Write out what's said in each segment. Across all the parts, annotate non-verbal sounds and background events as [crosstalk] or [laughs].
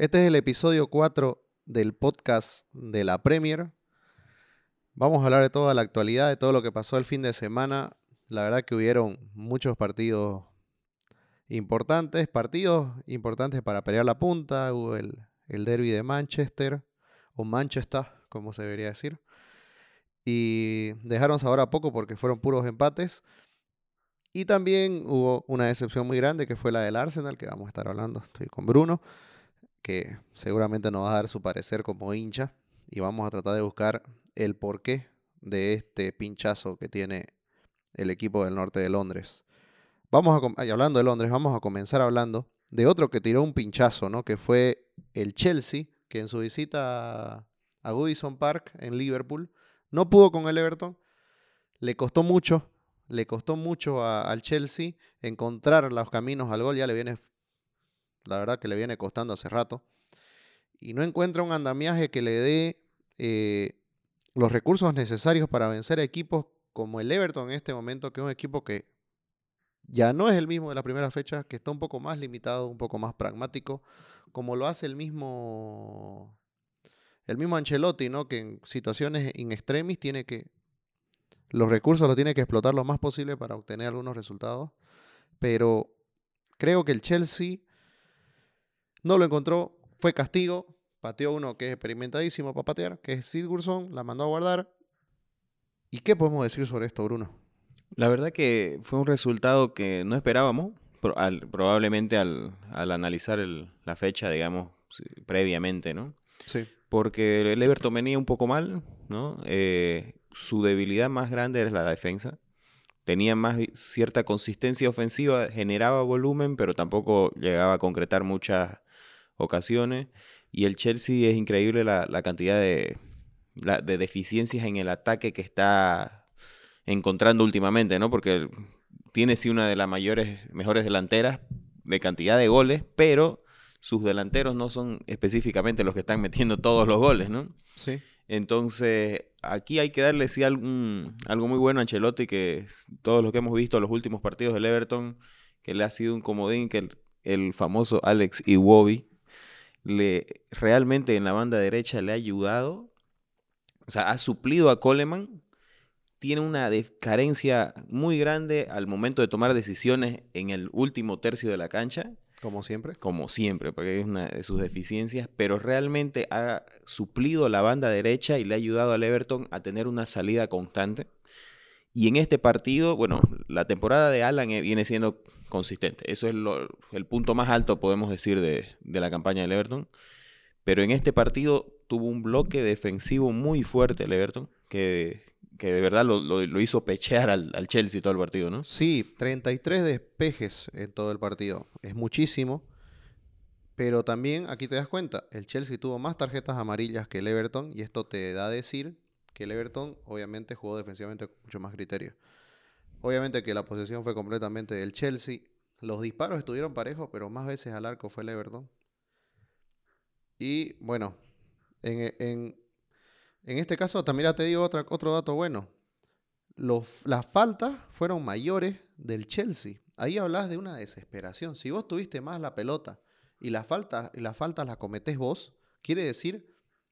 Este es el episodio 4 del podcast de la Premier. Vamos a hablar de toda la actualidad, de todo lo que pasó el fin de semana. La verdad que hubieron muchos partidos importantes, partidos importantes para pelear la punta. Hubo el, el derby de Manchester, o Manchester, como se debería decir. Y dejaron sabor a poco porque fueron puros empates. Y también hubo una decepción muy grande que fue la del Arsenal, que vamos a estar hablando. Estoy con Bruno, que seguramente nos va a dar su parecer como hincha. Y vamos a tratar de buscar el porqué de este pinchazo que tiene el equipo del norte de Londres. Vamos a, y hablando de Londres, vamos a comenzar hablando de otro que tiró un pinchazo, ¿no? Que fue el Chelsea, que en su visita a Goodison Park en Liverpool no pudo con el Everton. Le costó mucho, le costó mucho al Chelsea encontrar los caminos al gol. Ya le viene, la verdad que le viene costando hace rato. Y no encuentra un andamiaje que le dé eh, los recursos necesarios para vencer a equipos como el Everton en este momento, que es un equipo que ya no es el mismo de la primera fecha, que está un poco más limitado, un poco más pragmático, como lo hace el mismo el mismo Ancelotti, ¿no? Que en situaciones in extremis tiene que los recursos los tiene que explotar lo más posible para obtener algunos resultados, pero creo que el Chelsea no lo encontró, fue castigo, pateó uno que es experimentadísimo para patear, que es Sigurdsson, la mandó a guardar. ¿Y qué podemos decir sobre esto, Bruno? La verdad que fue un resultado que no esperábamos, probablemente al, analizar la fecha, digamos, previamente, ¿no? Sí. Porque el Everton venía un poco mal, ¿no? Eh, su debilidad más grande era la defensa. Tenía más cierta consistencia ofensiva, generaba volumen, pero tampoco llegaba a concretar muchas ocasiones. Y el Chelsea es increíble la, cantidad de, de deficiencias en el ataque que está encontrando últimamente, ¿no? Porque tiene sí una de las mayores, mejores delanteras de cantidad de goles, pero sus delanteros no son específicamente los que están metiendo todos los goles, ¿no? Sí. Entonces, aquí hay que darle sí algo muy bueno a Ancelotti, que todos los que hemos visto los últimos partidos del Everton, que le ha sido un comodín, que el, famoso Alex Iwobi le realmente en la banda derecha le ha ayudado, o sea, ha suplido a Coleman tiene una carencia muy grande al momento de tomar decisiones en el último tercio de la cancha. Como siempre. Como siempre, porque es una de sus deficiencias, pero realmente ha suplido la banda derecha y le ha ayudado al Everton a tener una salida constante. Y en este partido, bueno, la temporada de Alan eh, viene siendo consistente. Eso es el punto más alto, podemos decir, de, la campaña del Everton. Pero en este partido tuvo un bloque defensivo muy fuerte el Everton, que que de verdad lo, hizo pechear al, Chelsea todo el partido, ¿no? Sí, 33 despejes en todo el partido. Es muchísimo. Pero también aquí te das cuenta, el Chelsea tuvo más tarjetas amarillas que el Everton y esto te da a decir que el Everton obviamente jugó defensivamente con mucho más criterio. Obviamente que la posesión fue completamente del Chelsea. Los disparos estuvieron parejos, pero más veces al arco fue el Everton. Y bueno, en, en este caso, también te digo otro dato bueno. las faltas fueron mayores del Chelsea. Ahí hablas de una desesperación. Si vos tuviste más la pelota y las faltas, y las faltas las cometés vos, quiere decir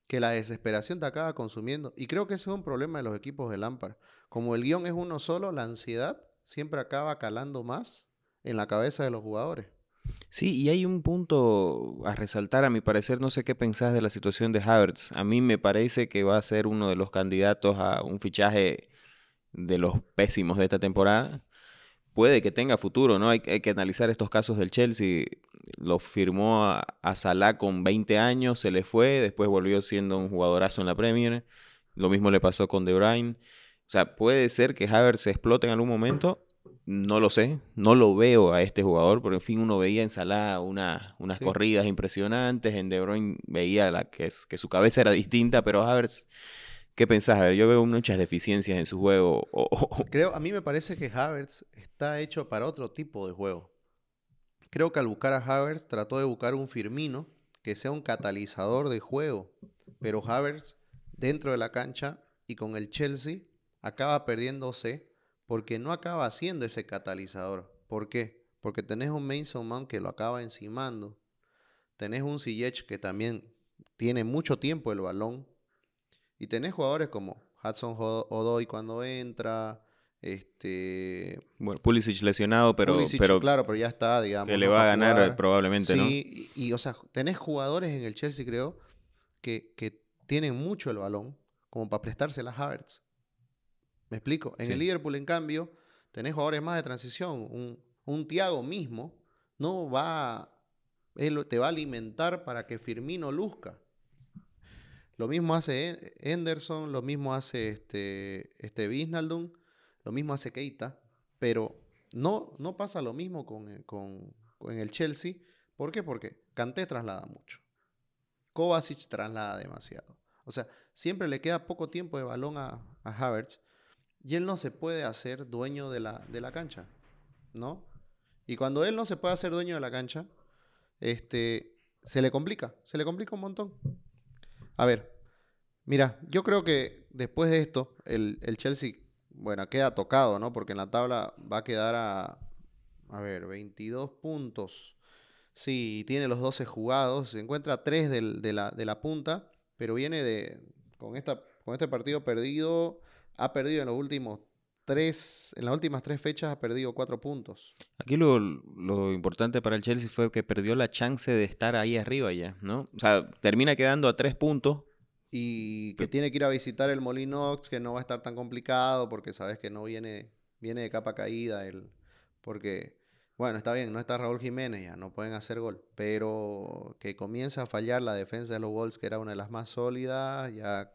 que la desesperación te acaba consumiendo. Y creo que ese es un problema de los equipos de Lampard. Como el guion es uno solo, la ansiedad siempre acaba calando más en la cabeza de los jugadores. Sí, y hay un punto a resaltar, a mi parecer, no sé qué pensás de la situación de Havertz. A mí me parece que va a ser uno de los candidatos a un fichaje de los pésimos de esta temporada. Puede que tenga futuro, ¿no? Hay, que analizar estos casos del Chelsea. Lo firmó a, a, Salah con 20 años, se le fue, después volvió siendo un jugadorazo en la Premier. Lo mismo le pasó con De Bruyne. O sea, puede ser que Havertz se explote en algún momento no lo sé, no lo veo a este jugador, porque en fin uno veía en Salah una, unas corridas impresionantes, en De Bruyne veía la, que, es, que su cabeza era distinta, pero a ver, ¿qué pensás? A ver, yo veo muchas deficiencias en su juego. Creo, a mí me parece que Havertz está hecho para otro tipo de juego. Creo que al buscar a Havertz trató de buscar un Firmino que sea un catalizador de juego, pero Havertz dentro de la cancha y con el Chelsea acaba perdiéndose porque no acaba siendo ese catalizador. ¿Por qué? Porque tenés un Mason Mount que lo acaba encimando. tenés un Ziyech que también tiene mucho tiempo el balón. Y tenés jugadores como Hudson Odoy cuando entra. Este. Bueno, Pulisic lesionado, pero. pero claro, pero ya está, digamos. Que le va a ganar probablemente, ¿no? Sí, y, o sea, tenés jugadores en el Chelsea, creo, que, que tienen mucho el balón, como para prestarse las Havertz. ¿Me explico? En el Liverpool, en cambio, tenés jugadores más de transición. Un, un Tiago mismo no va. Él te va a alimentar para que Firmino luzca. Lo mismo hace Henderson, lo mismo hace este, este lo mismo hace Keita, pero no, no pasa lo mismo con, con, el Chelsea. ¿Por qué? Porque Kanté traslada mucho. Kovacic traslada demasiado. O sea, siempre le queda poco tiempo de balón a, a Havertz y él no se puede hacer dueño de la, de la cancha, ¿no? Y cuando él no se puede hacer dueño de la cancha, este, se le complica, se le complica un montón. A ver, mira, yo creo que después de esto, el, Chelsea, bueno, queda tocado, ¿no? Porque en la tabla va a quedar a, a ver, 22 puntos. Sí, tiene los 12 jugados, se encuentra 3 de, la, de la punta, pero viene de, con, esta, con este partido perdido, ha perdido en los últimos tres, en las últimas tres fechas ha perdido cuatro puntos. Aquí lo, importante para el Chelsea fue que perdió la chance de estar ahí arriba ya, ¿no? O sea, termina quedando a tres puntos. Y que tiene que ir a visitar el Molinox, que no va a estar tan complicado, porque sabes que no viene, viene de capa caída, el, porque, bueno, está bien, no está Raúl Jiménez, ya no pueden hacer gol, pero que comienza a fallar la defensa de los Wolves, que era una de las más sólidas, ya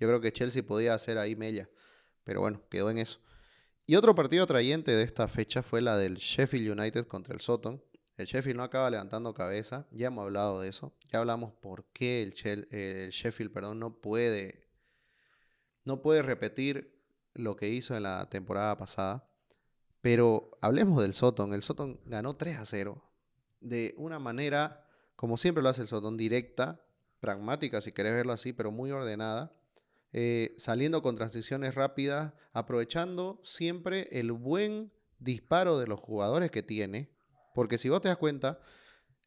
yo creo que Chelsea podía hacer ahí mella, pero bueno, quedó en eso. Y otro partido atrayente de esta fecha fue la del Sheffield United contra el Soton. El Sheffield no acaba levantando cabeza, ya hemos hablado de eso, ya hablamos por qué el, Sheffield perdón, no, puede, no puede repetir lo que hizo en la temporada pasada. Pero hablemos del Soton. El Soton ganó 3 a 0 de una manera, como siempre lo hace el Soton, directa, pragmática si querés verlo así, pero muy ordenada. Eh, saliendo con transiciones rápidas, aprovechando siempre el buen disparo de los jugadores que tiene. Porque si vos te das cuenta,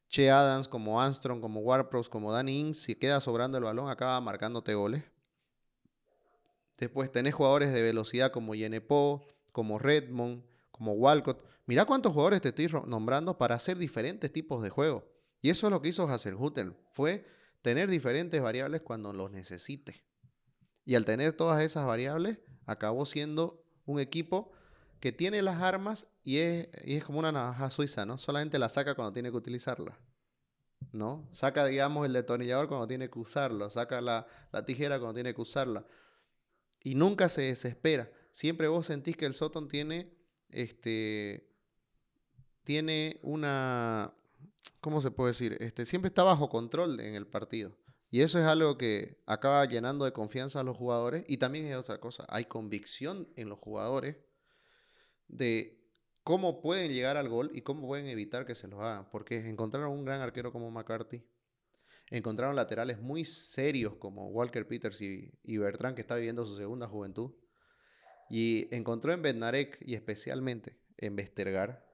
Che Adams, como Armstrong, como Warpros, como Danny Ings, si queda sobrando el balón, acaba marcándote goles. Después tenés jugadores de velocidad como Yenepo, como Redmond, como Walcott. Mirá cuántos jugadores te estoy nombrando para hacer diferentes tipos de juego. Y eso es lo que hizo Hasselhutel. Fue tener diferentes variables cuando los necesite. Y al tener todas esas variables, acabó siendo un equipo que tiene las armas y es, es como una navaja suiza, ¿no? Solamente la saca cuando tiene que utilizarla. ¿No? Saca, digamos, el detonillador cuando tiene que usarlo, saca la, tijera cuando tiene que usarla. Y nunca se desespera. Siempre vos sentís que el Soton tiene, este, tiene una, ¿cómo se puede decir? Este, siempre está bajo control en el partido. Y eso es algo que acaba llenando de confianza a los jugadores. Y también es otra cosa, hay convicción en los jugadores de cómo pueden llegar al gol y cómo pueden evitar que se los hagan. Porque encontraron un gran arquero como McCarthy. Encontraron laterales muy serios como Walker Peters y, Bertrand, que está viviendo su segunda juventud. Y encontró en Bednarek y especialmente en Westergaard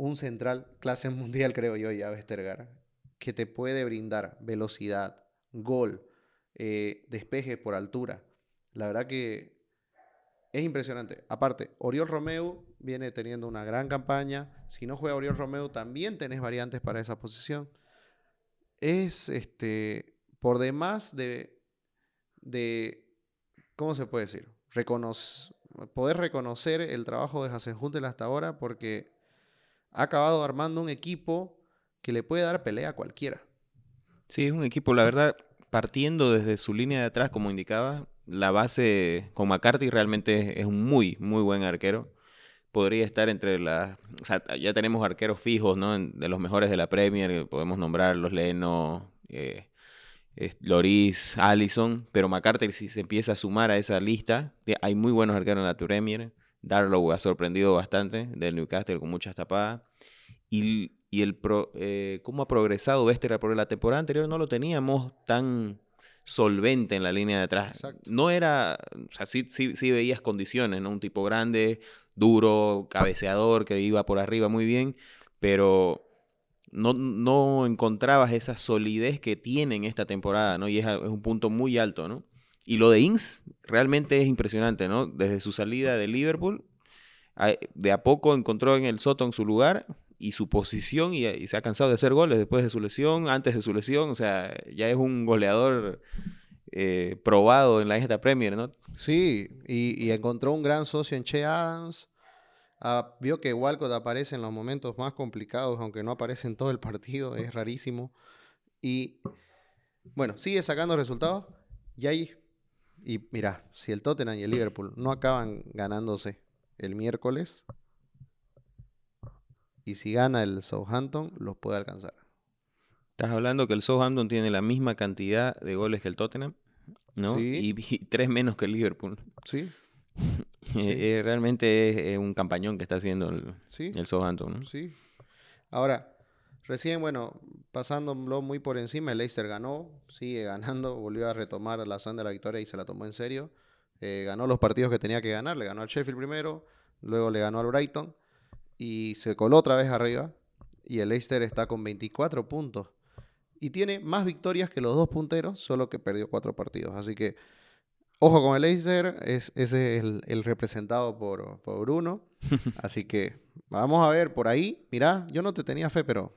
un central clase [laughs] mundial, creo yo, ya Westergaard, que te puede brindar velocidad, gol, eh, despeje por altura. La verdad que es impresionante. Aparte, Oriol Romeo viene teniendo una gran campaña. Si no juega Oriol Romeo, también tenés variantes para esa posición. Es este por demás de, de ¿cómo se puede decir? poder reconocer el trabajo de Hasenhutel hasta ahora porque ha acabado armando un equipo que le puede dar pelea a cualquiera. Sí, es un equipo, la verdad, partiendo desde su línea de atrás, como indicaba, la base con McCarthy realmente es un muy, muy buen arquero. Podría estar entre las... O sea, ya tenemos arqueros fijos, ¿no? De los mejores de la Premier, podemos nombrar los Leno, eh, Loris, Allison, pero McCarthy si se empieza a sumar a esa lista, hay muy buenos arqueros en la Premier. Darlow ha sorprendido bastante del Newcastle con muchas tapadas. Y y el eh, cómo ha progresado Vester por la temporada anterior no lo teníamos tan solvente en la línea de atrás. No era, o sea, sí, sí, veías condiciones, ¿no? Un tipo grande, duro, cabeceador, que iba por arriba muy bien, pero no, no encontrabas esa solidez que tiene en esta temporada, ¿no? Y es, es un punto muy alto, ¿no? Y lo de Ings realmente es impresionante, ¿no? Desde su salida de Liverpool, de a poco encontró en el Soton su lugar y su posición y, se ha cansado de hacer goles después de su lesión, antes de su lesión, o sea, ya es un goleador eh, probado en la esta Premier, ¿no? Sí, y, encontró un gran socio en Che Adams. Ah, vio que Walcott aparece en los momentos más complicados, aunque no aparece en todo el partido, es rarísimo. Y bueno, sigue sacando resultados. Y ahí, y mira, si el Tottenham y el Liverpool no acaban ganándose el miércoles, y si gana el Southampton, los puede alcanzar. Estás hablando que el Southampton tiene la misma cantidad de goles que el Tottenham, ¿no? Y, tres menos que el Liverpool. Sí. [laughs] Eh, eh, realmente es, un campañón que está haciendo el, el Southampton, ¿no? Sí. Ahora, recién, bueno, pasándolo muy por encima, el Leicester ganó, sigue ganando, [laughs] volvió a retomar la zona de la victoria y se la tomó en serio. Eh, ganó los partidos que tenía que ganar, le ganó al Sheffield primero, luego le ganó al Brighton y se coló otra vez arriba. Y el Leicester está con 24 puntos. Y tiene más victorias que los dos punteros, solo que perdió cuatro partidos. Así que, ojo con el Leicester, es, ese es el, representado por, por, Bruno. [laughs] Así que vamos a ver por ahí. Mirá, yo no te tenía fe, pero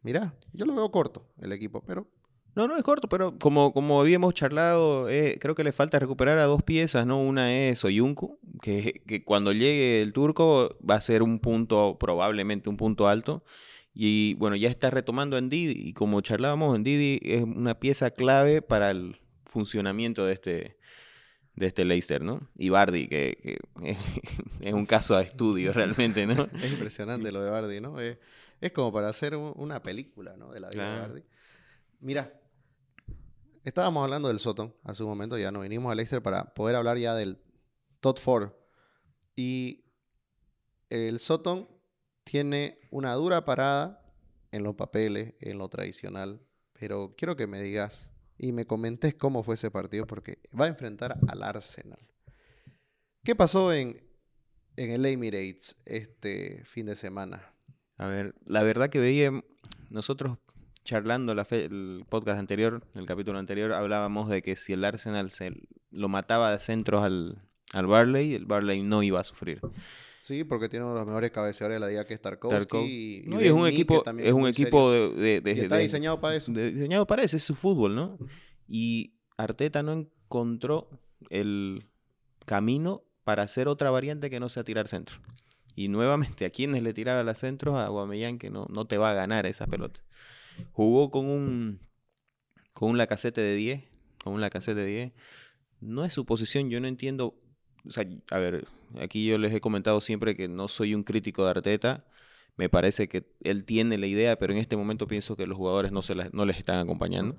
mirá, yo lo veo corto el equipo, pero no, no es corto, pero como, como habíamos charlado, eh, creo que le falta recuperar a dos piezas, ¿no? Una es Soyuncu, que, que cuando llegue el turco va a ser un punto, probablemente un punto alto. Y bueno, ya está retomando en Didi, y como charlábamos, en Didi es una pieza clave para el funcionamiento de este, de este Leicester, ¿no? Y Bardi, que, [laughs] es un caso a estudio [laughs] realmente, ¿no? es impresionante lo de Bardi, ¿no? Es, como para hacer una película, ¿no? De la vida de Bardi. Mira, Estábamos hablando del Soton hace un momento, ya nos vinimos a Leicester para poder hablar ya del Top 4. Y el Soton tiene una dura parada en los papeles, en lo tradicional, pero quiero que me digas y me comentes cómo fue ese partido porque va a enfrentar al Arsenal. ¿Qué pasó en, en el Emirates este fin de semana? A ver, la verdad que veía, nosotros charlando la el podcast anterior, el capítulo anterior, hablábamos de que si el Arsenal se lo mataba de centros al, al Barley, el Barley no iba a sufrir. Sí, porque tiene uno de los mejores cabeceadores de la liga que es Tarkovsky. Y, es un equipo, es un equipo de, está diseñado para eso. diseñado para eso, es su fútbol, ¿no? Y Arteta no encontró el camino para hacer otra variante que no sea tirar centro. Y nuevamente, a quienes le tiraba la centros, a Guamellán, que no, no te va a ganar esa pelota. Jugó con un con un Lacazette de 10, con un Lacazette de 10. No es su posición, yo no entiendo, o sea, a ver, aquí yo les he comentado siempre que no soy un crítico de Arteta. Me parece que él tiene la idea, pero en este momento pienso que los jugadores no, se no les están acompañando.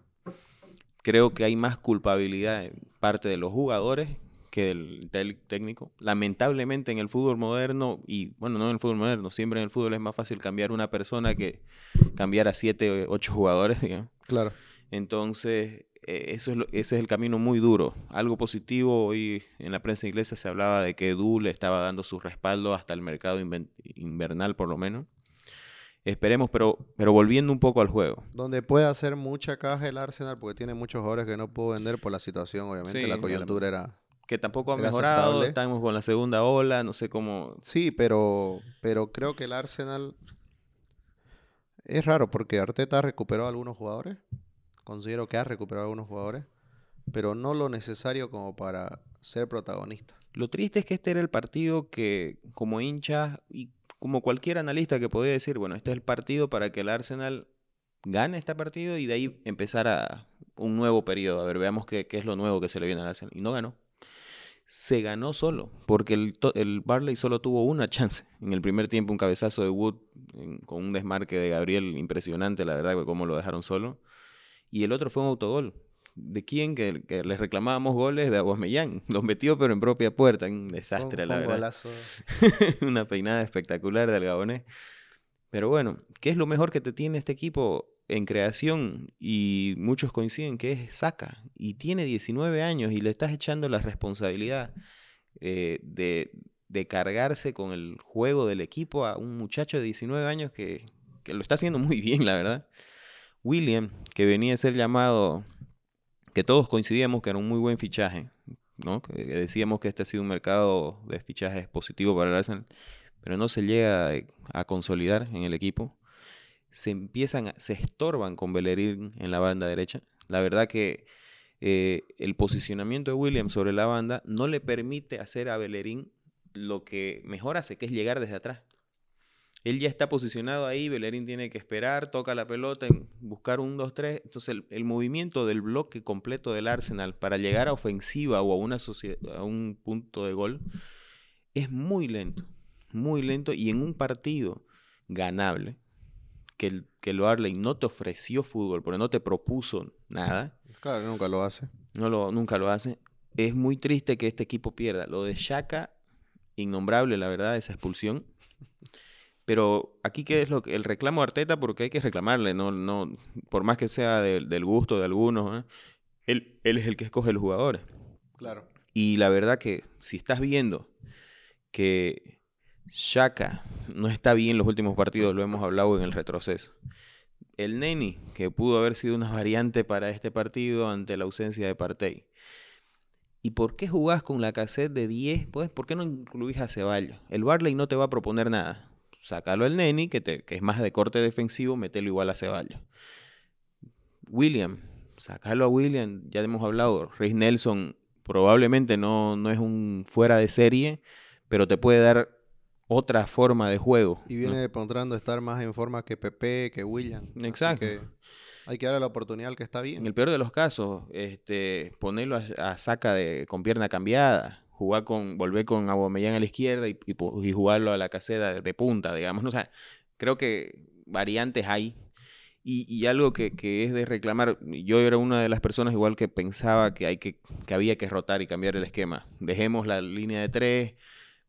Creo que hay más culpabilidad en parte de los jugadores que del técnico. Lamentablemente en el fútbol moderno, y bueno, no en el fútbol moderno, siempre en el fútbol es más fácil cambiar una persona que cambiar a siete, ocho jugadores, [laughs] Claro. Entonces, eh, eso es ese es el camino muy duro. Algo positivo, hoy en la prensa inglesa se hablaba de que Edu le estaba dando su respaldo hasta el mercado invernal por lo menos. Esperemos, pero, pero volviendo un poco al juego. Donde puede hacer mucha caja el Arsenal porque tiene muchos jugadores que no pudo vender por la situación, obviamente la coyuntura era que tampoco ha mejorado, estamos con la segunda ola, no sé cómo. Sí, pero, pero creo que el Arsenal es raro porque Arteta recuperó a algunos jugadores, considero que ha recuperado a algunos jugadores, pero no lo necesario como para ser protagonista. Lo triste es que este era el partido que como hincha y como cualquier analista que podía decir, bueno, este es el partido para que el Arsenal gane este partido y de ahí empezar a un nuevo periodo. A ver, veamos qué, qué es lo nuevo que se le viene al Arsenal. Y no ganó se ganó solo, porque el, el, Barley solo tuvo una chance. En el primer tiempo un cabezazo de Wood con un desmarque de Gabriel impresionante, la verdad, cómo lo dejaron solo. Y el otro fue un autogol. ¿De quién? Que, que les reclamábamos goles de Aguasmellán. [laughs] Los metió pero en propia puerta. Un desastre, la verdad. [laughs] una peinada espectacular del Gabonés. Pero bueno, ¿qué es lo mejor que te tiene este equipo? En creación y muchos coinciden que es Saca y tiene 19 años y le estás echando la responsabilidad eh, de, de, cargarse con el juego del equipo a un muchacho de 19 años que, que lo está haciendo [laughs] muy bien, la verdad. William, que venía a ser llamado, que todos coincidíamos que era un muy buen fichaje, ¿no? Que decíamos que este ha sido un mercado de fichajes positivo para el Arsenal, pero no se llega a consolidar en el equipo. Se empiezan, se estorban con Bellerín en la banda derecha. La verdad que eh, el posicionamiento de William sobre la banda no le permite hacer a Bellerín lo que mejor hace, que es llegar desde atrás. Él ya está posicionado ahí, Bellerín tiene que esperar, toca la pelota, buscar un 2-3. Entonces el, movimiento del bloque completo del Arsenal para llegar a ofensiva o a, a un punto de gol es muy lento, muy lento y en un partido ganable que el, que el Barley no te ofreció fútbol, porque no te propuso nada. Claro, nunca lo hace. No lo, nunca lo hace. Es muy triste que este equipo pierda. Lo de Shaka, innombrable, la verdad, esa expulsión. Pero aquí qué es lo que el reclamo de Arteta porque hay que reclamarle, no, no, por más que sea del gusto de algunos, ¿eh? él, él es el que escoge los jugadores. Claro. Y la verdad que si estás viendo que Shaka no está bien en los últimos partidos, lo hemos hablado en el retroceso. El Neni, que pudo haber sido una variante para este partido ante la ausencia de Partey. ¿Y por qué jugás con la cassette de 10? Pues, ¿por qué no incluís a Ceballos? El Barley no te va a proponer nada sácalo al Neni, que, te, que es más de corte defensivo, metelo igual a Ceballos. William, sácalo a William, ya hemos hablado, Rey Nelson probablemente no, no es un fuera de serie, pero te puede dar otra forma de juego. Y viene demostrando estar más en forma que Pepe, que William. Exacto. hay que darle la oportunidad al que está bien. En el peor de los casos, este, ponerlo a, saca de, con pierna cambiada jugar con, volver con Aubameyang a la izquierda y, y, jugarlo a la caseta de, punta, digamos. O sea, creo que variantes hay. Y, y algo que, que, es de reclamar, yo era una de las personas igual que pensaba que, hay que, que había que rotar y cambiar el esquema. Dejemos la línea de tres,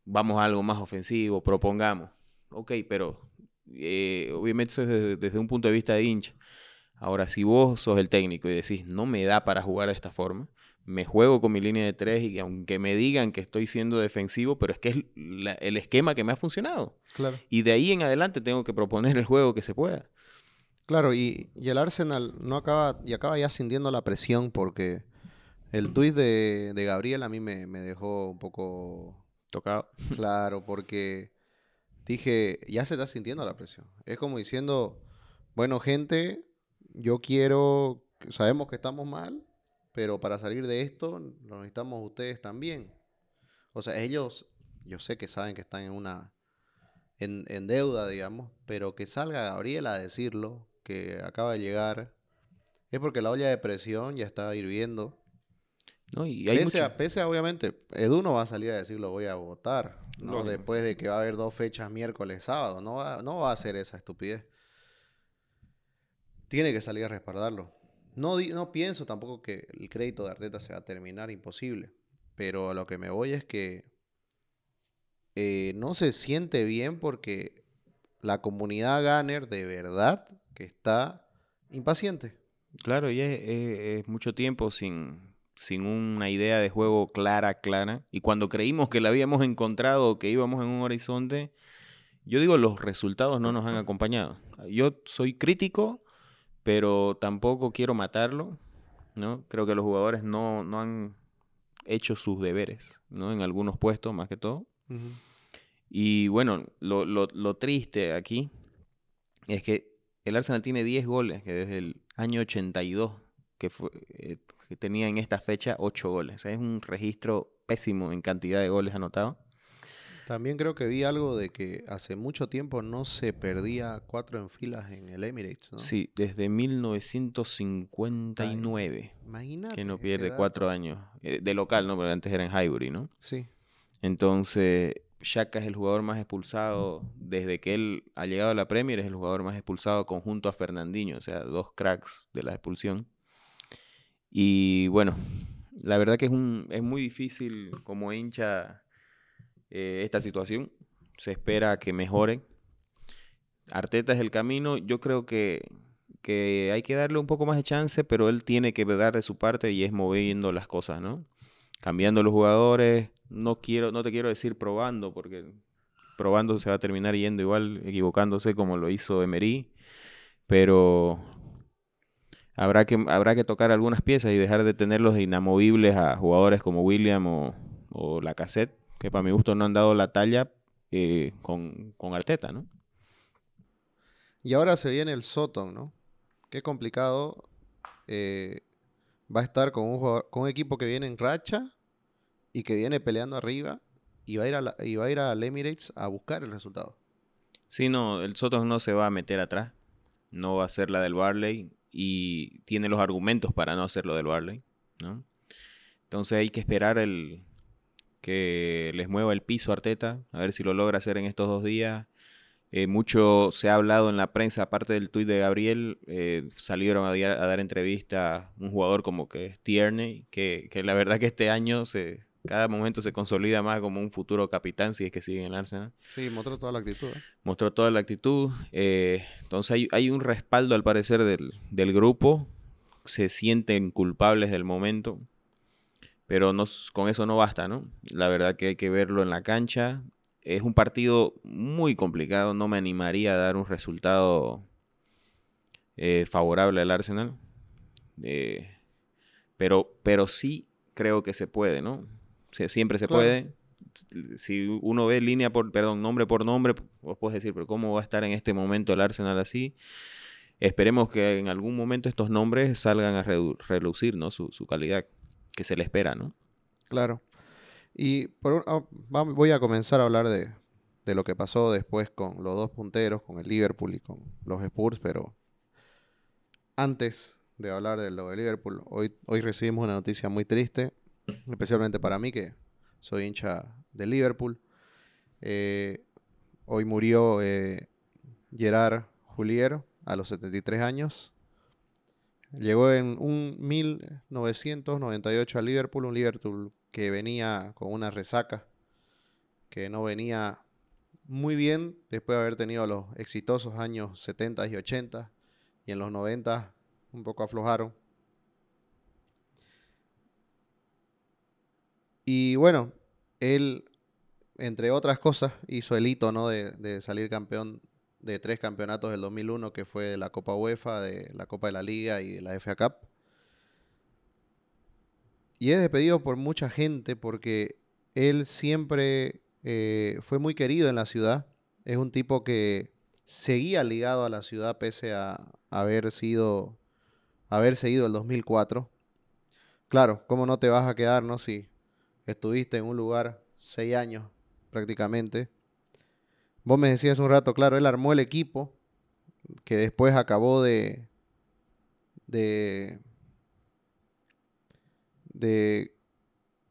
vamos a algo más ofensivo, propongamos. Ok, pero eh, obviamente eso es desde, desde, un punto de vista de hincha. Ahora, si vos sos el técnico y decís, no me da para jugar de esta forma, me juego con mi línea de tres y aunque me digan que estoy siendo defensivo, pero es que es el esquema que me ha funcionado. Claro. Y de ahí en adelante tengo que proponer el juego que se pueda. Claro, y, el Arsenal no acaba, y acaba ya sintiendo la presión porque el tuit de, de Gabriel a mí me, me dejó un poco tocado. [laughs] Claro, porque dije, ya se está sintiendo la presión. Es como diciendo, bueno, gente, yo quiero, sabemos que estamos mal, pero para salir de esto lo necesitamos ustedes también. O sea, ellos, yo sé que saben que están en una en, deuda, digamos, pero que salga Gabriel a decirlo, que acaba de llegar, es porque la olla de presión ya está hirviendo. No, y hay pese, a, pese obviamente, Edu no va a salir a decirlo voy a votar, ¿no? Después de que va a haber dos fechas miércoles, sábado, no va, no va a hacer esa estupidez. Tiene que salir a respaldarlo. No, no pienso tampoco que el crédito de Arteta se va a terminar, imposible. Pero a lo que me voy es que eh, no se siente bien porque la comunidad Gunner de verdad que está impaciente. Claro, y es, mucho tiempo sin, sin una idea de juego clara, clara. Y cuando creímos que la habíamos encontrado, que íbamos en un horizonte, yo digo, los resultados no nos han acompañado. Yo soy crítico pero tampoco quiero matarlo, ¿no? Creo que los jugadores no, han hecho sus deberes, ¿no? En algunos puestos, más que todo. Y bueno, lo, triste aquí es que el Arsenal tiene 10 goles, que desde el año 82, que, fue, eh, que tenía en esta fecha 8 goles. es un registro pésimo en cantidad de goles anotados. También creo que vi algo de que hace mucho tiempo no se perdía cuatro en filas en el Emirates, ¿no? Sí, desde 1959. Imagínate. Que no pierde cuatro años. Eh, de local, ¿no? Porque antes era en Highbury, ¿no? Sí. Entonces, Shaka es el jugador más expulsado desde que él ha llegado a la Premier, es el jugador más expulsado conjunto a Fernandinho, o sea, dos cracks de la expulsión. Y bueno, la verdad que es, un, es muy difícil como hincha eh, esta situación. Se espera que mejore. Arteta es el camino. Yo creo que, que hay que darle un poco más de chance, pero él tiene que dar de su parte y es moviendo las cosas, ¿no? Cambiando los jugadores. No quiero, no te quiero decir probando, porque probando se va a terminar yendo igual, equivocándose como lo hizo Emery. Pero habrá que, habrá que tocar algunas piezas y dejar de tenerlos inamovibles a jugadores como William o, o Lacazette, que para mi gusto no han dado la talla eh, con, con, Arteta, ¿no? Y ahora se viene el Soton, ¿no? Qué complicado eh, va a estar con un, con un equipo que viene en racha y que viene peleando arriba y va a ir a y va a ir al Emirates a buscar el resultado. Sí, no, el Soton no se va a meter atrás, no va a ser la del Barley y tiene los argumentos para no hacerlo del Barley, ¿no? Entonces hay que esperar el que les mueva el piso Arteta, a ver si lo logra hacer en estos dos días. Eh, mucho se ha hablado en la prensa, aparte del tuit de Gabriel, eh, salieron a, dar entrevista un jugador como que es Tierney, que, que la verdad que este año se, cada momento se consolida más como un futuro capitán si es que sigue en el Arsenal. Sí, mostró toda la actitud. ¿eh? Mostró toda la actitud. Eh, entonces hay, hay, un respaldo al parecer del, del, grupo. Se sienten culpables del momento. Pero no, con eso no basta, ¿no? La verdad que hay que verlo en la cancha. Es un partido muy complicado. No me animaría a dar un resultado eh, favorable al Arsenal. Pero, pero sí creo que se puede, ¿no? Siempre se puede. Si uno ve línea por, perdón, nombre por nombre, vos puedes decir, pero ¿cómo va a estar en este momento el Arsenal así? Esperemos que en algún momento estos nombres salgan a reducir ¿no? su, calidad que se le espera, ¿no? Claro. Y por, ah, voy a comenzar a hablar de, de, lo que pasó después con los dos punteros, con el Liverpool y con los Spurs, pero antes de hablar de lo de Liverpool, hoy, hoy recibimos una noticia muy triste especialmente para mí que soy hincha de Liverpool. Eh, hoy murió eh, Gerard Julier a los 73 años. Llegó en un 1998 a Liverpool, un Liverpool que venía con una resaca, que no venía muy bien después de haber tenido los exitosos años 70 y 80 y en los 90 un poco aflojaron. Y bueno, él, entre otras cosas, hizo el hito ¿no? de, salir campeón de tres campeonatos del 2001, que fue la Copa UEFA, de la Copa de la Liga y de la FA Cup. Y es despedido por mucha gente porque él siempre eh, fue muy querido en la ciudad. Es un tipo que seguía ligado a la ciudad pese a haber sido, haber seguido el 2004. Claro, ¿cómo no te vas a quedar, no? Si estuviste en un lugar seis años prácticamente. Vos me decías un rato, claro, él armó el equipo que después acabó de, de, de,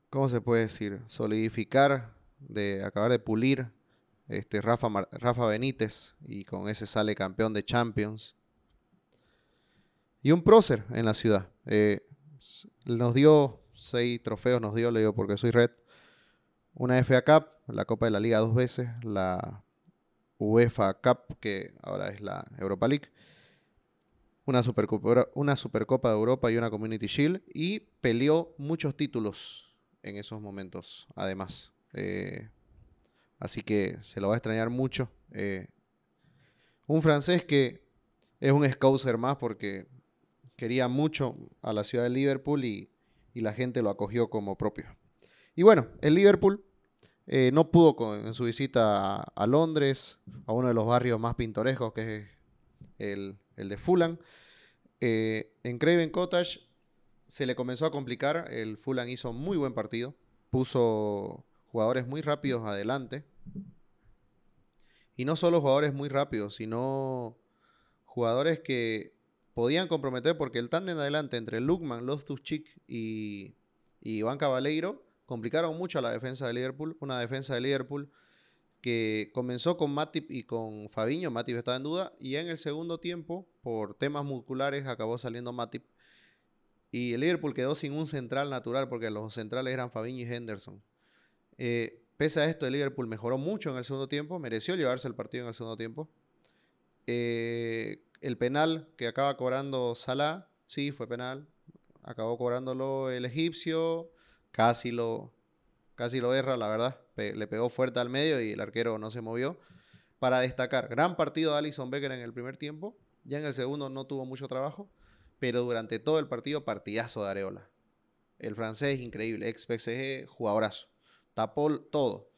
¿cómo se puede decir? Solidificar, de acabar de pulir este Rafa, Rafa Benítez y con ese sale campeón de Champions. Y un prócer en la ciudad. Eh, nos dio seis trofeos nos dio, le digo porque soy red. Una FA Cup, la Copa de la Liga dos veces, la UEFA Cup, que ahora es la Europa League, una Supercopa, una Supercopa de Europa y una Community Shield, y peleó muchos títulos en esos momentos, además. Eh, así que se lo va a extrañar mucho. Eh, un francés que es un scouser más porque quería mucho a la ciudad de Liverpool y y la gente lo acogió como propio. Y bueno, el Liverpool eh, no pudo en su visita a, Londres, a uno de los barrios más pintorescos que es el, de Fulham. Eh, en Craven Cottage se le comenzó a complicar, el Fulham hizo muy buen partido, puso jugadores muy rápidos adelante. Y no solo jugadores muy rápidos, sino jugadores que podían comprometer porque el tándem adelante entre Lukman, Loftus-Cheek y, y Iván Cabaleiro complicaron mucho a la defensa de Liverpool. Una defensa de Liverpool que comenzó con Matip y con Fabiño. Matip estaba en duda. Y en el segundo tiempo, por temas musculares, acabó saliendo Matip. Y el Liverpool quedó sin un central natural porque los centrales eran Fabiño y Henderson. Eh, pese a esto, el Liverpool mejoró mucho en el segundo tiempo. Mereció llevarse el partido en el segundo tiempo. Eh, el penal que acaba cobrando Salah, sí, fue penal. Acabó cobrándolo el egipcio. Casi lo, casi lo erra, la verdad. le pegó fuerte al medio y el arquero no se movió. Para destacar, gran partido de Alison Becker en el primer tiempo. Ya en el segundo no tuvo mucho trabajo, pero durante todo el partido, partidazo de Areola. El francés increíble, ex PSG, jugadorazo. Tapó todo.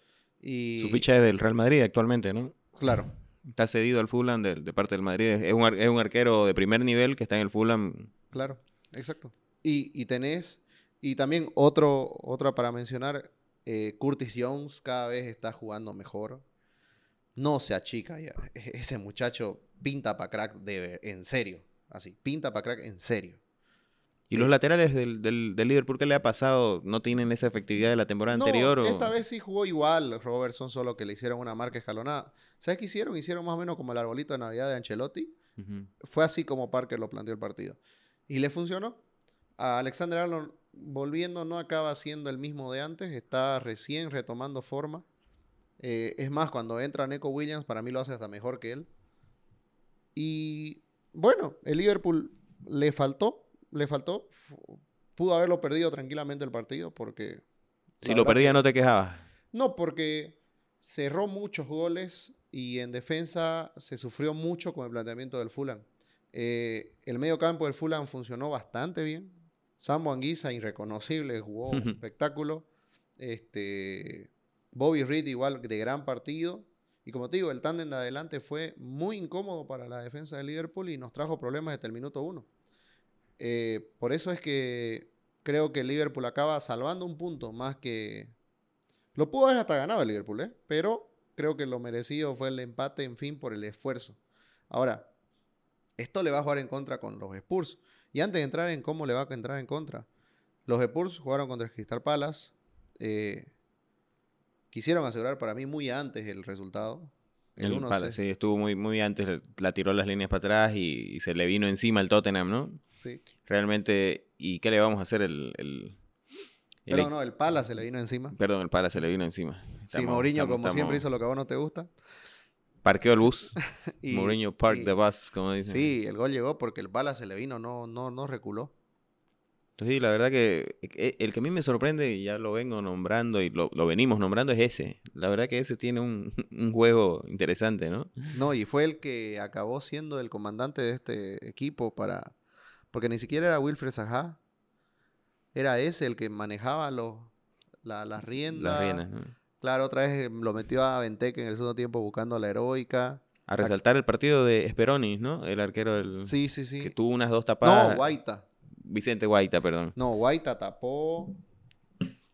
Y... Su ficha es del Real Madrid actualmente, ¿no? Claro. Está cedido al Fulham de, parte del Madrid. Es un, es un, arquero de primer nivel que está en el Fulham. Claro, exacto. Y, y tenés, y también otro, otra para mencionar, eh, Curtis Jones cada vez está jugando mejor. No se achica ya. E-, ese muchacho pinta para crack de, en serio. Así, pinta para crack en serio. ¿Y los laterales del, del, Liverpool qué le ha pasado? ¿No tienen esa efectividad de la temporada anterior? Esta vez sí jugó igual Robertson, solo que le hicieron una marca escalonada. ¿Sabes qué hicieron? Hicieron más o menos como el arbolito de Navidad de Ancelotti. Fue así como Parker lo planteó el partido. Y le funcionó. A Alexander Arnold, volviendo, no acaba siendo el mismo de antes. Está recién retomando forma. Eh, es más, cuando entra Neko Williams, para mí lo hace hasta mejor que él. Y bueno, el Liverpool le faltó le faltó. Pudo haberlo perdido tranquilamente el partido porque... Si lo perdía no te quejabas. No, porque cerró muchos goles y en defensa se sufrió mucho con el planteamiento del Fulham. Eh, el medio campo del Fulham funcionó bastante bien. Sambo Anguisa, irreconocible, jugó un [laughs] espectáculo. Este, Bobby Reed igual de gran partido. Y como te digo, el tándem de adelante fue muy incómodo para la defensa de Liverpool y nos trajo problemas desde el minuto uno. Eh, por eso es que creo que Liverpool acaba salvando un punto más que... Lo pudo haber hasta ganado el Liverpool, ¿eh? pero creo que lo merecido fue el empate, en fin, por el esfuerzo. Ahora, esto le va a jugar en contra con los Spurs. Y antes de entrar en cómo le va a entrar en contra, los Spurs jugaron contra el Crystal Palace. Eh, quisieron asegurar para mí muy antes el resultado. El, sí, estuvo muy, muy antes, la tiró las líneas para atrás y, se le vino encima el Tottenham, ¿no? Sí. Realmente, ¿y qué le vamos a hacer el... el Perdón, no, el Pala se le vino encima. Perdón, el Pala se le vino encima. sí, Mourinho, como siempre, hizo lo que a vos no te gusta. Parqueó el bus. [laughs] Mourinho park the bus, como dicen. Sí, el gol llegó porque el Pala se le vino, no, no, no reculó. Entonces, la verdad que eh, el que a mí me sorprende, y ya lo vengo nombrando y lo, venimos nombrando, es ese. La verdad que ese tiene [laughs] un, juego interesante, ¿no? No, y fue el que acabó siendo el comandante de este equipo para... Porque ni siquiera era Wilfred Zaha. Era ese el que manejaba los, las riendas. Las riendas, Claro, otra vez lo metió a Venteque en el segundo tiempo buscando la heroica. A resaltar el partido de Esperoni, ¿no? El arquero del... Sí, sí, sí. Que tuvo unas dos tapadas. No, Guaita. Vicente Guaita, perdón. No, Guaita tapó.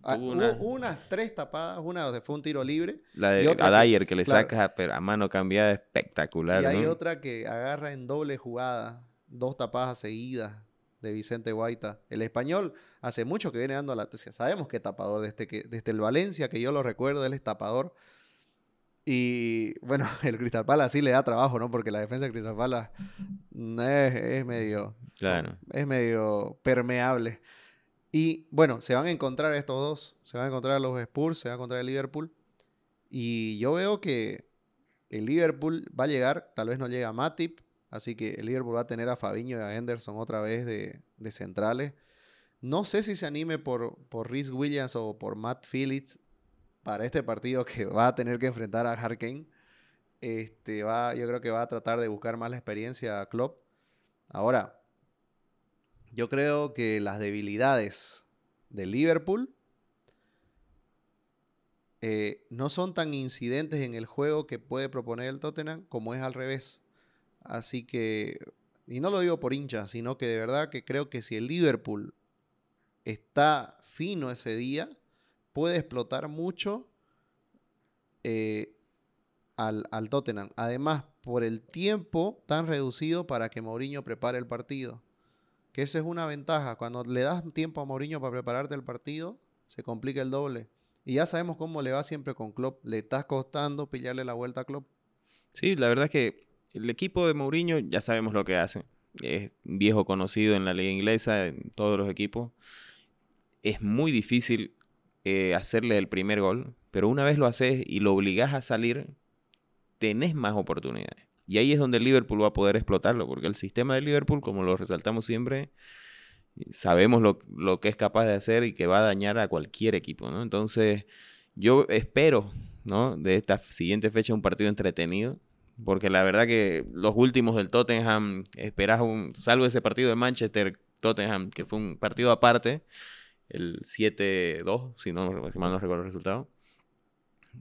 Ah, una... unas tres tapadas, una fue un tiro libre. La de Adair que, le saca pero a mano cambiada espectacular. Y hay otra que agarra en doble jugada, dos tapadas seguidas de Vicente Guaita. El español hace mucho que viene dando la tesis. Sabemos que tapador, desde, que, desde el Valencia, que yo lo recuerdo, él es tapador. Y bueno, [laughs] el Cristal Palace sí le da trabajo, ¿no? Porque la defensa del Cristal Palace es, es medio. Claro. Es medio permeable. Y bueno, se van a encontrar estos dos. Se van a encontrar los Spurs, se va a encontrar el Liverpool. Y yo veo que el Liverpool va a llegar, tal vez no llega a Matip, así que el Liverpool va a tener a Fabiño y a Henderson otra vez de, centrales. No sé si se anime por, por Rhys Williams o por Matt Phillips para este partido que [laughs] va a tener que enfrentar a Harkane. Este, va, yo creo que va a tratar de buscar más la experiencia a Klopp. Ahora, yo creo que las debilidades de Liverpool eh, no son tan incidentes en el juego que puede proponer el Tottenham como es al revés. Así que, y no lo digo por hincha, sino que de verdad que creo que si el Liverpool está fino ese día, puede explotar mucho eh, al, al, Tottenham. Además, por el tiempo tan reducido para que Mourinho prepare el partido. Que esa es una ventaja. Cuando le das tiempo a Mourinho para prepararte el partido, se complica el doble. Y ya sabemos cómo le va siempre con Klopp. Le estás costando pillarle la vuelta a Klopp. Sí, la verdad es que el equipo de Mourinho ya sabemos lo que hace. Es viejo conocido en la liga inglesa, en todos los equipos. Es muy difícil eh, hacerle el primer gol, pero una vez lo haces y lo obligas a salir, tenés más oportunidades. Y ahí es donde el Liverpool va a poder explotarlo, porque el sistema de Liverpool, como lo resaltamos siempre, sabemos lo, que es capaz de hacer y que va a dañar a cualquier equipo, ¿no? Entonces, Yo espero, ¿no? De esta siguiente fecha un partido entretenido. Porque la verdad que los últimos del Tottenham, esperas un, salvo ese partido de Manchester, Tottenham, que fue un partido aparte, el 7-2, si, no, si mal no recuerdo el resultado,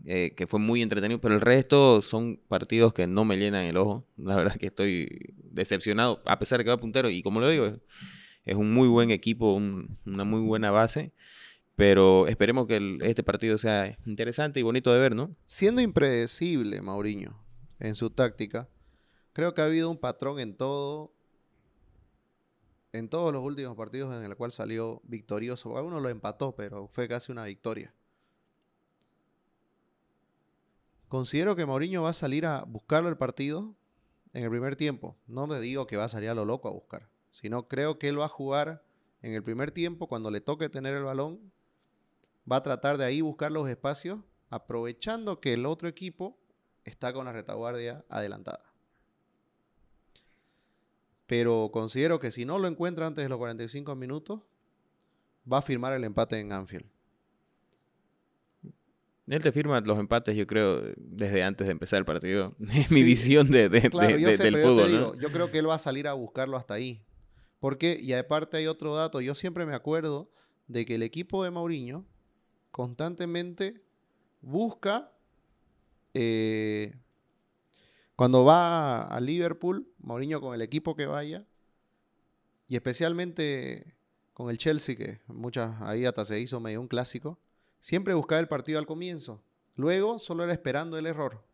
eh, que fue muy entretenido, pero el resto son partidos que no me llenan el ojo. La verdad que estoy decepcionado, a pesar de que va puntero, y como lo digo, es un muy buen equipo, una muy buena base. Pero esperemos que este partido sea interesante y bonito de ver, ¿no? Siendo impredecible, Mauriño, en su táctica, creo que ha habido un patrón en todo en todos los últimos partidos en el cual salió victorioso. Algunos lo empató, pero fue casi una victoria. Considero que Mourinho va a salir a buscarlo el partido en el primer tiempo. No le digo que va a salir a lo loco a buscar, sino creo que él va a jugar en el primer tiempo cuando le toque tener el balón. Va a tratar de ahí buscar los espacios, aprovechando que el otro equipo está con la retaguardia adelantada pero considero que si no lo encuentra antes de los 45 minutos, va a firmar el empate en Anfield. Él te firma los empates, yo creo, desde antes de empezar el partido. [laughs] Es mi visión de, del fútbol. Yo, yo creo que él va a salir a buscarlo hasta ahí. Porque, y aparte hay otro dato, yo siempre me acuerdo de que el equipo de Mauriño constantemente busca eh, cuando va a Liverpool, Mourinho con el equipo que vaya, y especialmente con el Chelsea, que muchas ahí hasta se hizo medio un clásico, siempre buscaba el partido al comienzo. Luego solo era esperando el error.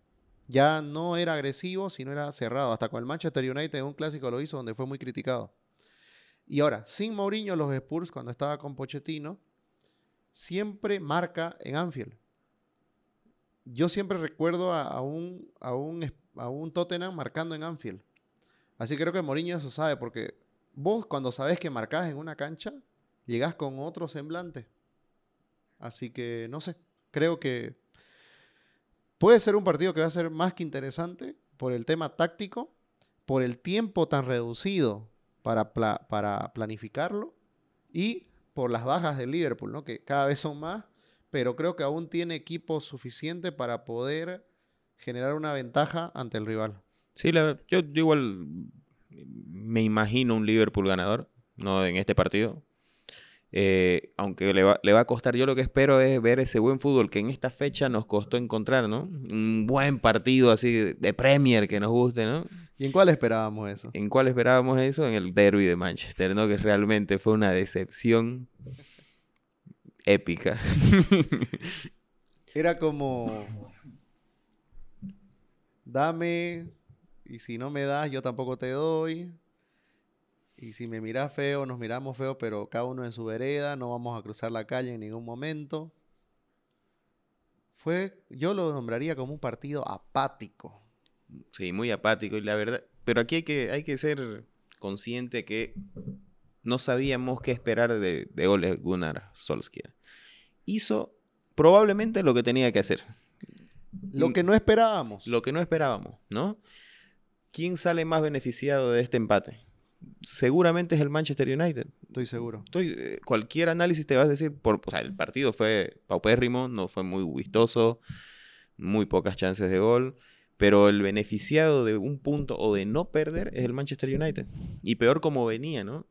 Ya no era agresivo, sino era cerrado. Hasta con el Manchester United en un clásico lo hizo, donde fue muy criticado. Y ahora, sin Mourinho, los Spurs, cuando estaba con Pochettino, siempre marca en Anfield. Yo siempre recuerdo a, un, a un a un Tottenham marcando en Anfield. Así creo que Mourinho eso sabe, porque vos cuando sabes que marcas en una cancha, llegás con otro semblante. Así que no sé, creo que puede ser un partido que va a ser más que interesante por el tema táctico, por el tiempo tan reducido para, para planificarlo y por las bajas del Liverpool, ¿no? que cada vez son más, pero creo que aún tiene equipo suficiente para poder generar una ventaja ante el rival. Sí, yo, igual me imagino un Liverpool ganador, no en este partido. Eh, aunque le va, le va, a costar, yo lo que espero es ver ese buen fútbol que en esta fecha nos costó encontrar, ¿no? Un buen partido así de Premier que nos guste, ¿no? ¿Y en cuál esperábamos eso? ¿En cuál esperábamos eso? En el derby de Manchester, ¿no? Que realmente fue una decepción épica. [laughs] Era como dame, y si no me das, yo tampoco te doy. Y si me miras feo, nos miramos feo, pero cada uno en su vereda, no vamos a cruzar la calle en ningún momento. Fue, yo lo nombraría como un partido apático. Sí, muy apático, y la verdad. Pero aquí hay que, hay que ser consciente que no sabíamos qué esperar de, de Ole Gunnar Solskjaer. Hizo probablemente lo que tenía que hacer. Lo que no esperábamos. Lo que no esperábamos, ¿no? ¿Quién sale más beneficiado de este empate? Seguramente es el Manchester United. Estoy seguro. Estoy, eh, cualquier análisis te vas a decir, por, o sea, el partido fue paupérrimo, no fue muy vistoso, muy pocas chances de gol, pero el beneficiado de un punto o de no perder es el Manchester United. Y peor como venía, ¿no?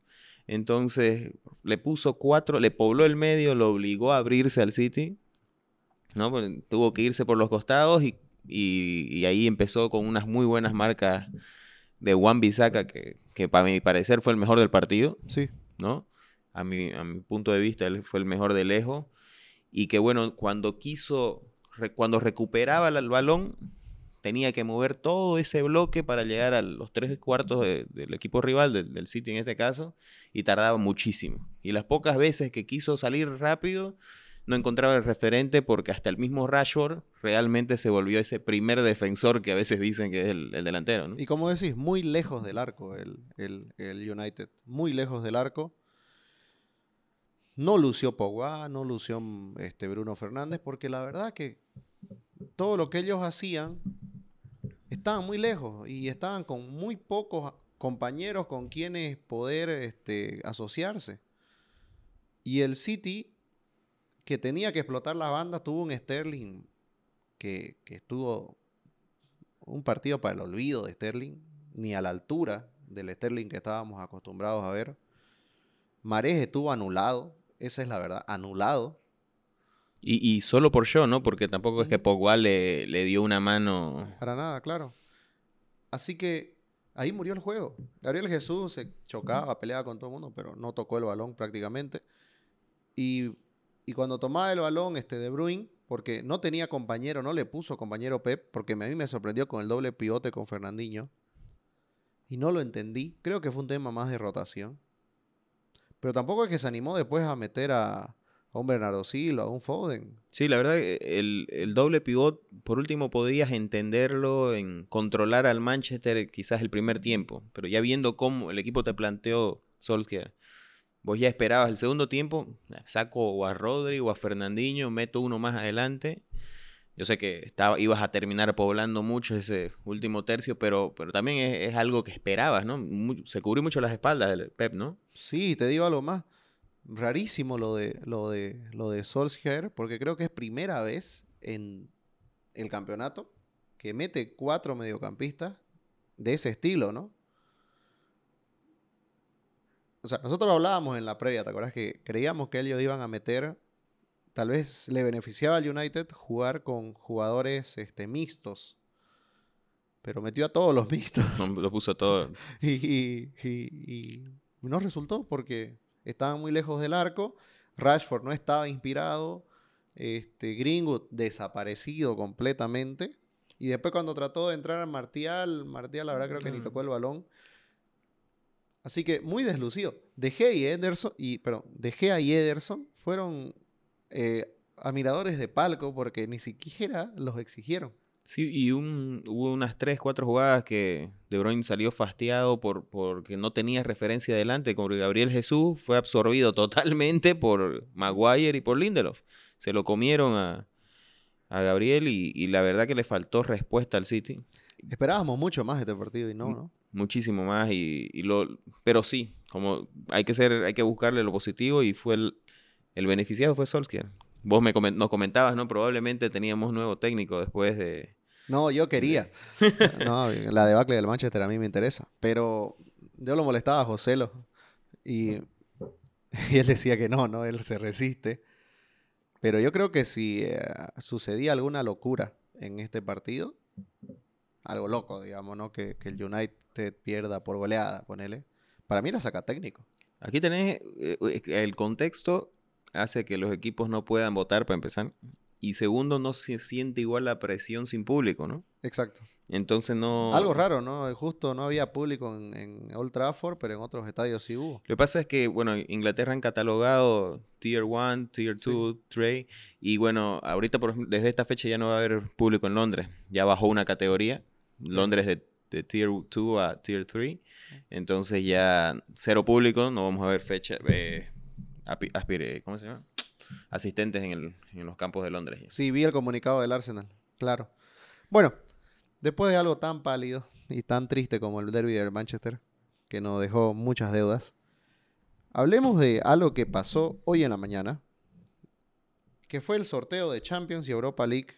Entonces le puso cuatro, le pobló el medio, lo obligó a abrirse al City ¿no? Pues, tuvo que irse por los costados y, ahí empezó con unas muy buenas marcas de Juan Bisaca, que, que para mi parecer fue el mejor del partido. Sí. ¿No? A mi, a mi punto de vista, él fue el mejor de lejos. Y que bueno, cuando quiso, cuando recuperaba el, balón, tenía que mover todo ese bloque para llegar a los tres cuartos del equipo rival, del, del City en este caso, y tardaba muchísimo. Y las pocas veces que quiso salir rápido, no encontraba el referente porque hasta el mismo Rashford realmente se volvió ese primer defensor que a veces dicen que es el, delantero. Y como decís, muy lejos del arco el, United, muy lejos del arco. No lució Pogba, no lució este, Bruno Fernández, porque la verdad que todo lo que ellos hacían estaban muy lejos y estaban con muy pocos compañeros con quienes poder este, asociarse. Y el City que tenía que explotar la banda, tuvo un Sterling que, que estuvo un partido para el olvido de Sterling, ni a la altura del Sterling que estábamos acostumbrados a ver. Mares estuvo anulado, esa es la verdad, anulado. Y, solo por yo, ¿no? Porque tampoco es que Pogba le, le dio una mano. Para nada, claro. Así que ahí murió el juego. Gabriel Jesús se chocaba, peleaba con todo el mundo, pero no tocó el balón prácticamente. Y, y cuando tomaba el balón este De Bruyne, porque no tenía compañero, no le puso compañero Pep, porque a mí me sorprendió con el doble pivote con Fernandinho. Y no lo entendí. Creo que fue un tema más de rotación. Pero tampoco es que se animó después a meter a, un Bernardo Silva, a un Foden. Sí, la verdad, el, el doble pivot, por último, podías entenderlo en controlar al Manchester quizás el primer tiempo. Pero ya viendo cómo el equipo te planteó Solskjaer, vos ya esperabas el segundo tiempo, saco o a Rodri o a Fernandinho, meto uno más adelante yo sé que estaba, ibas a terminar poblando mucho ese último tercio, pero, pero también es, algo que esperabas, ¿no? se cubrió mucho las espaldas del Pep, ¿no? Sí, te digo algo más. Rarísimo lo de, lo de, lo de Solskjaer, porque creo que es primera vez en el campeonato que mete cuatro mediocampistas de ese estilo, ¿no? O sea, nosotros hablábamos en la previa, ¿te acuerdas? Que creíamos que ellos iban a meter tal vez le beneficiaba al United jugar con jugadores este, mixtos. Pero metió a todos los [laughs] mixtos. lo puso todo. y, y, no resultó porque estaban muy lejos del arco. Rashford no estaba inspirado. Este, Greenwood desaparecido completamente. Y después cuando trató de entrar a Martial, Martial la verdad creo que ni mm. tocó el balón. Así que muy deslucido. De Gea y Ederson, y, perdón, De Gea y Ederson fueron eh, a miradores de palco porque ni siquiera los exigieron. Sí, y hubo unas 3, 4 jugadas que De Bruyne salió fastiado por, porque no tenía referencia adelante, como Gabriel Jesús fue absorbido totalmente por Maguire y por Lindelof. Se lo comieron a, Gabriel y, la verdad que le faltó respuesta al City. Esperábamos mucho más este partido y no, ¿no? Muchísimo más, y, lo, pero sí, como hay que ser, hay que buscarle lo positivo y fue el, el beneficiado fue Solskjaer. Vos me nos comentabas, ¿no? Probablemente teníamos nuevo técnico después de... No, yo quería. [laughs] no, la debacle del Manchester a mí me interesa. Pero yo lo molestaba a Joselo. Y, [laughs] y él decía que no, ¿no? Él se resiste. Pero yo creo que si eh, sucedía alguna locura en este partido, algo loco, digamos, ¿no? Que, que el United pierda por goleada, ponele. Para mí la saca técnico. Aquí tenés eh, el contexto hace que los equipos no puedan votar para empezar. Y segundo, no se siente igual la presión sin público, ¿no? Exacto. Entonces no... Algo raro, ¿no? Justo no había público en, Old Trafford, pero en otros estadios sí hubo. Lo que pasa es que, bueno, Inglaterra han catalogado Tier 1, Tier 2, sí. y bueno, ahorita por, desde esta fecha ya no va a haber público en Londres. Ya bajó una categoría. Londres de, Tier 2 a Tier 3. Entonces ya cero público, no vamos a ver fecha, eh, ¿cómo se llama? Asistentes en, los campos de Londres. Sí, vi el comunicado del Arsenal, claro. Bueno, después de algo tan pálido y tan triste como el derby del Manchester, que nos dejó muchas deudas, hablemos de algo que pasó hoy en la mañana, que fue el sorteo de Champions y Europa League.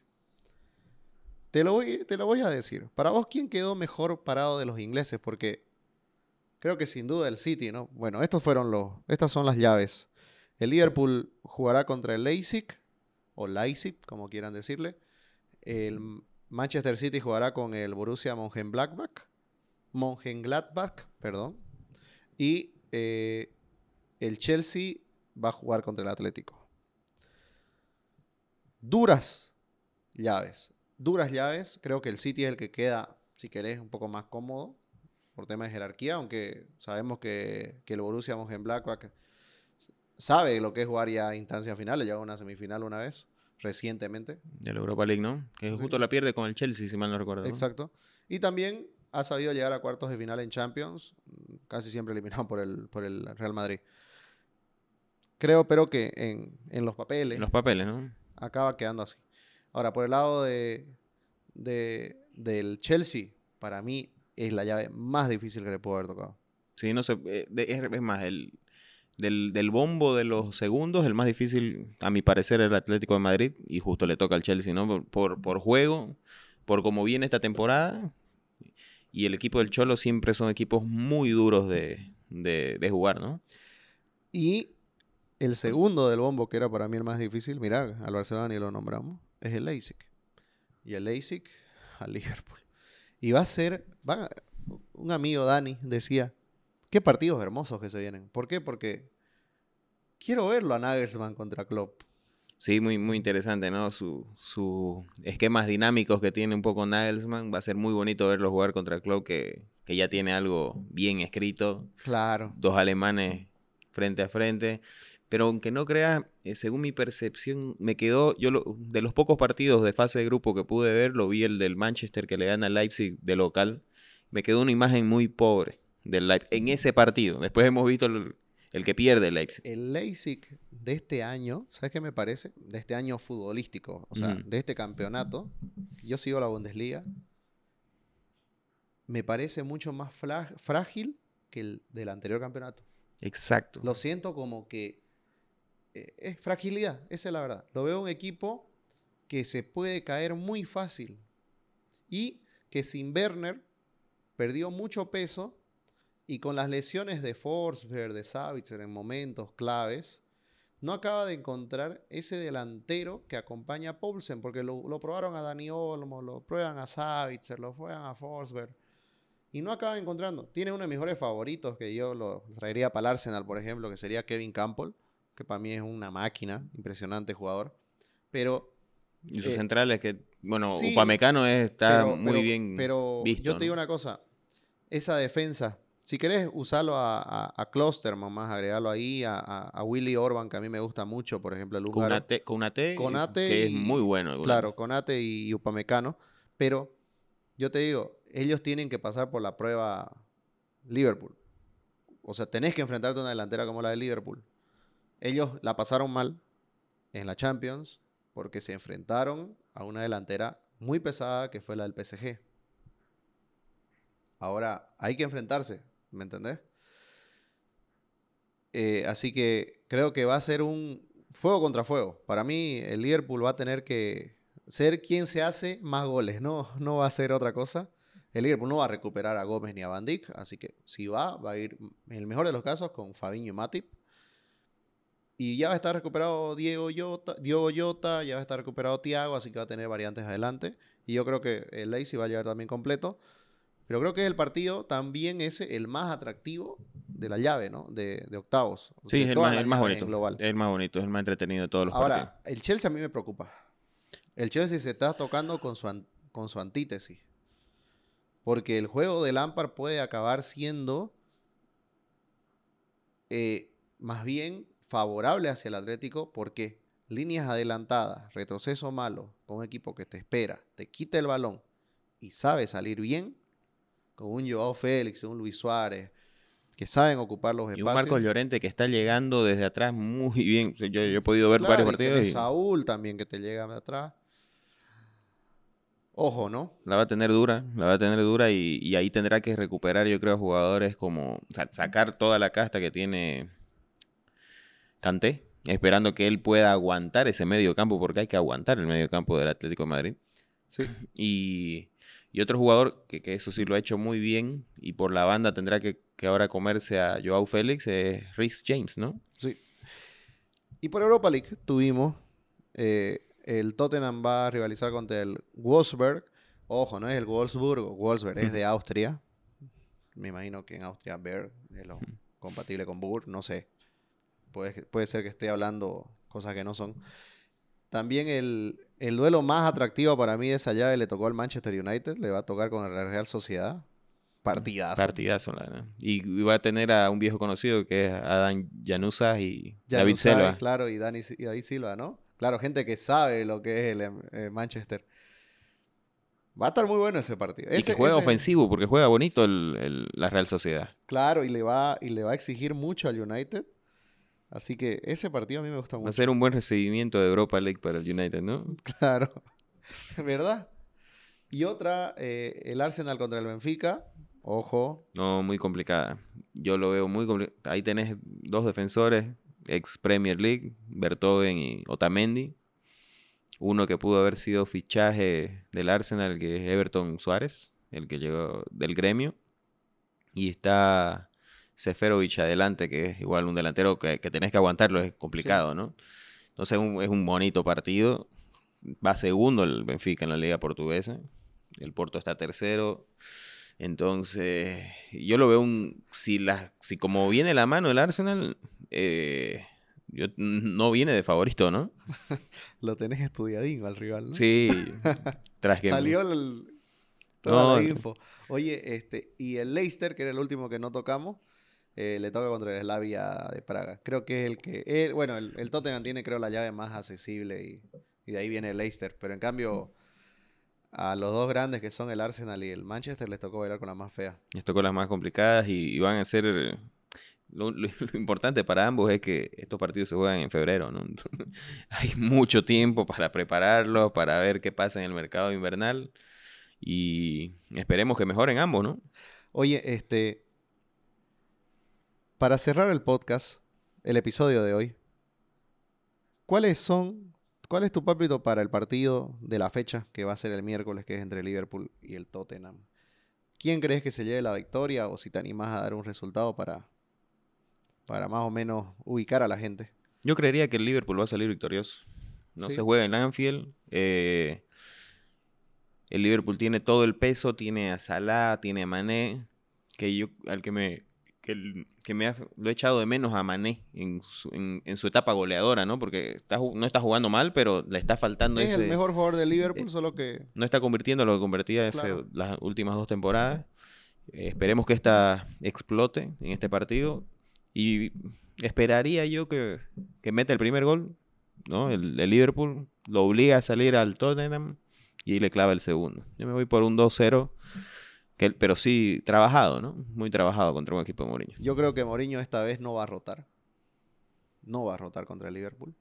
Te lo, voy, te lo voy a decir. Para vos, ¿quién quedó mejor parado de los ingleses? Porque creo que sin duda el City, ¿no? Bueno, estos fueron los, estas son las llaves el Liverpool jugará contra el Leipzig, o Leipzig, como quieran decirle. El Manchester City jugará con el Borussia Mönchengladbach. Mönchengladbach, perdón. Y eh, el Chelsea va a jugar contra el Atlético. Duras llaves. Duras llaves. Creo que el City es el que queda, si querés, un poco más cómodo por tema de jerarquía, aunque sabemos que, que el Borussia Mönchengladbach sabe lo que es jugar ya instancias finales, llegó a una semifinal una vez, recientemente. De la Europa League, ¿no? Que justo la pierde con el Chelsea, si mal no recuerdo. Exacto. Y también ha sabido llegar a cuartos de final en Champions, casi siempre eliminado por el, por el Real Madrid. Creo, pero que en, los papeles. En los papeles, ¿no? Acaba quedando así. Ahora, por el lado de, del Chelsea, para mí es la llave más difícil que le puedo haber tocado. Sí, no sé. Eh, es, más, el, del, del bombo de los segundos, el más difícil, a mi parecer, el Atlético de Madrid. Y justo le toca al Chelsea, ¿no? Por, por juego, por cómo viene esta temporada. Y el equipo del Cholo siempre son equipos muy duros de, de, de jugar, ¿no? Y el segundo del bombo, que era para mí el más difícil, mirá, al Barcelona ni lo nombramos, es el Leipzig. Y el Leipzig al [laughs] Liverpool. Y va a ser, va, un amigo Dani decía, qué partidos hermosos que se vienen. ¿Por qué? Porque quiero verlo a Nagelsmann contra Klopp. Sí, muy, muy interesante, ¿no? Sus su esquemas dinámicos que tiene un poco Nagelsmann. Va a ser muy bonito verlo jugar contra Klopp, que, que ya tiene algo bien escrito. Claro. Dos alemanes frente a frente. Pero aunque no creas, eh, según mi percepción, me quedó, yo lo, de los pocos partidos de fase de grupo que pude ver, lo vi el del Manchester que le gana al Leipzig de local. Me quedó una imagen muy pobre del Leipzig en ese partido. Después hemos visto el, el que pierde el Leipzig. El Leipzig de este año, ¿sabes qué me parece? De este año futbolístico, o sea, de este campeonato. Yo sigo la Bundesliga. Me parece mucho más frágil que el del anterior campeonato. Exacto. Lo siento como que es fragilidad, esa es la verdad. Lo veo un equipo que se puede caer muy fácil y que sin Werner perdió mucho peso y con las lesiones de Forsberg, de Savitzer en momentos claves, no acaba de encontrar ese delantero que acompaña a Poulsen, porque lo, probaron a Dani Olmo, lo prueban a Savitzer, lo prueban a Forsberg. Y no acaba encontrando. Tiene uno de mis mejores favoritos que yo lo traería para el Arsenal, por ejemplo, que sería Kevin Campbell, que para mí es una máquina, impresionante jugador. Pero, Y sus eh, centrales que, bueno, sí, Upamecano es- está pero, muy pero- bien pero visto. yo te digo ¿no? una cosa, esa defensa, si querés usarlo a, a, a Klosterman más, agregarlo ahí, a, a, a Willy Orban, que a mí me gusta mucho, por ejemplo, el Con húngaro. Konate, Konate, Konate que es muy bueno. Claro, Conate y Upamecano. Pero yo te digo, ellos tienen que pasar por la prueba Liverpool. O sea, tenés que enfrentarte a una delantera como la de Liverpool. Ellos la pasaron mal en la Champions porque se enfrentaron a una delantera muy pesada que fue la del PSG. Ahora hay que enfrentarse, ¿me entendés? Eh, así que creo que va a ser un fuego contra fuego. Para mí, el Liverpool va a tener que ser quien se hace más goles, no, [laughs] no va a ser otra cosa. El Liverpool no va a recuperar a Gómez ni a Van Dijk, así que si va, va a ir en el mejor de los casos con Fabinho y Matip. Y ya va a estar recuperado Diego Diogo Jota, ya va a estar recuperado Thiago, así que va a tener variantes adelante. Y yo creo que el Leipzig va a llegar también completo. Pero creo que el partido también es el más atractivo de la llave, ¿no? De, de octavos. Sí, es el más, el más bonito. global. Es el más bonito, es el más entretenido de todos los partidos. Ahora, el Chelsea a mí me preocupa. El Chelsea se está tocando con su, con su antítesis. Porque el juego de Lampard puede acabar siendo eh, más bien favorable hacia el Atlético porque líneas adelantadas, retroceso malo, con un equipo que te espera, te quita el balón y sabe salir bien, con un Joao Félix, un Luis Suárez, que saben ocupar los Y un espacios. Marcos Llorente que está llegando desde atrás muy bien. Yo, yo he podido ver Claro, varios partidos y Saúl también que te llega de atrás. Ojo, ¿no? la va a tener dura, la va a tener dura y, y ahí tendrá que recuperar, yo creo, jugadores como o sea, sacar toda la casta que tiene Kanté, esperando que él pueda aguantar ese medio campo, porque hay que aguantar el medio campo del Atlético de Madrid. Sí. [laughs] Y, y otro jugador que, que eso sí lo ha hecho muy bien y por la banda tendrá que, que ahora comerse a Joao Félix es Rhys James, ¿no? Sí. Y por Europa League tuvimos eh, el Tottenham va a rivalizar contra el Wolfsburg. Ojo, no es el Wolfsburgo, Wolfsburg es de [laughs] Austria. Me imagino que en Austria Berg es lo compatible con Bur, no sé. Puede, puede ser que esté hablando cosas que no son. También el, el duelo más atractivo para mí de esa llave le tocó al Manchester United. Le va a tocar con la Real Sociedad. Partidazo. Partidazo, la verdad. Y y va a tener a un viejo conocido que es Adán Llanusa y David Selva. Claro, y, Dani, y David Silva, ¿no? Claro, gente que sabe lo que es el eh, Manchester. Va a estar muy bueno ese partido. y Ese- que juega ese- ofensivo, porque juega bonito el- el- la Real Sociedad. Claro, y le, va, y le va a exigir mucho al United. Así que ese partido a mí me gusta Va a mucho. ser un buen recibimiento de Europa League para el United, ¿no? [laughs] Claro. [laughs] ¿Verdad? Y otra, eh, el Arsenal contra el Benfica. Ojo. No, muy complicada. Yo lo veo muy complicado. Ahí tenés dos defensores, ex Premier League, Bertogen y Otamendi. Uno que pudo haber sido fichaje del Arsenal, que es Everton Suárez, el que llegó del gremio. Y está Seferovic adelante, que es igual un delantero que, que tenés que aguantarlo, es complicado, ¿no? Entonces un- es un bonito partido. Va segundo el Benfica en la liga portuguesa. El Porto está tercero. Entonces, yo lo veo un. Si, la, si como viene la mano el Arsenal, eh, yo, no viene de favorito, ¿no? [laughs] Lo tenés estudiadín al rival, ¿no? Sí. [laughs] Tras que, Salió el- toda la info. Oye, este, y el Leicester, que era el último que no tocamos, eh, le toca contra el Slavia de Praga. Creo que es el que. eh, bueno, el, el Tottenham tiene, creo, la llave más accesible y, y de ahí viene el Leicester. Pero en cambio, a los dos grandes que son el Arsenal y el Manchester les tocó bailar con la más fea. les tocó las más complicadas y, y van a ser. Lo, lo- lo importante para ambos es que estos partidos se juegan en febrero, ¿no? [laughs] Hay mucho tiempo para prepararlos, para ver qué pasa en el mercado invernal y esperemos que mejoren ambos, ¿no? Oye, este. Para cerrar el podcast, el episodio de hoy, ¿cuáles son. ¿Cuál es tu pálpito para el partido de la fecha que va a ser el miércoles, que es entre Liverpool y el Tottenham? ¿Quién crees que se lleve la victoria o si te animas a dar un resultado para, para más o menos ubicar a la gente? Yo creería que el Liverpool va a salir victorioso. No Sí. se juega en Anfield. eh, el Liverpool tiene todo el peso, tiene a Salah, tiene a Mané, que yo al que me que, que me ha- lo he echado de menos a Mané en su, en- en su etapa goleadora, ¿no? Porque está no está jugando mal, pero le está faltando Es ese el mejor jugador de Liverpool, eh, solo que no está convirtiendo lo que convertía Claro. las últimas dos temporadas. Eh, esperemos que esta explote en este partido. Y esperaría yo que, que meta el primer gol, ¿no? El, el Liverpool lo obliga a salir al Tottenham y le clava el segundo. Yo me voy por un 2-0, pero sí trabajado, ¿no? Muy trabajado contra un equipo de Mourinho. Yo creo que Mourinho esta vez no va a rotar. No va a rotar contra el Liverpool.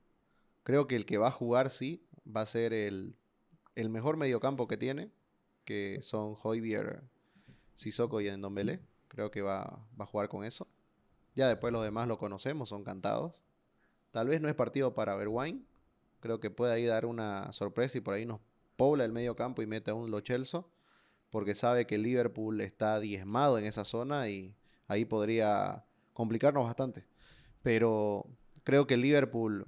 Creo que el que va a jugar sí va a ser el, el mejor mediocampo que tiene, que son Hoybier, Sissoko y Endombele. Creo que va, va a jugar con eso. Ya después los demás lo conocemos, son cantados. Tal vez no es partido para Bergwijn. Creo que puede ahí dar una sorpresa y por ahí nos pobla el medio campo y mete a un Lo Celso, porque sabe que Liverpool está diezmado en esa zona y ahí podría complicarnos bastante. Pero creo que Liverpool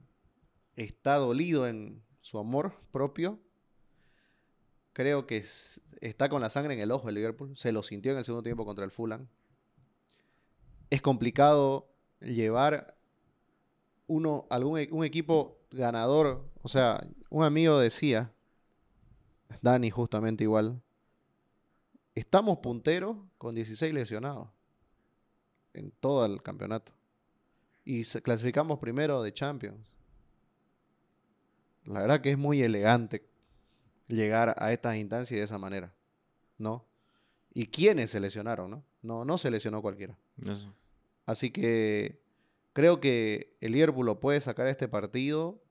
está dolido en su amor propio. Creo que está con la sangre en el ojo el Liverpool. Se lo sintió en el segundo tiempo contra el Fulham. Es complicado llevar uno, algún, e- un equipo ganador. O sea, un amigo decía, Dani justamente igual, estamos punteros con 16 lesionados en todo el campeonato. Y clasificamos primero de Champions. La verdad que es muy elegante llegar a estas instancias de esa manera, ¿no? ¿Y quiénes se lesionaron, no? No, no se lesionó cualquiera. Así que creo que el Liverpool lo puede sacar este partido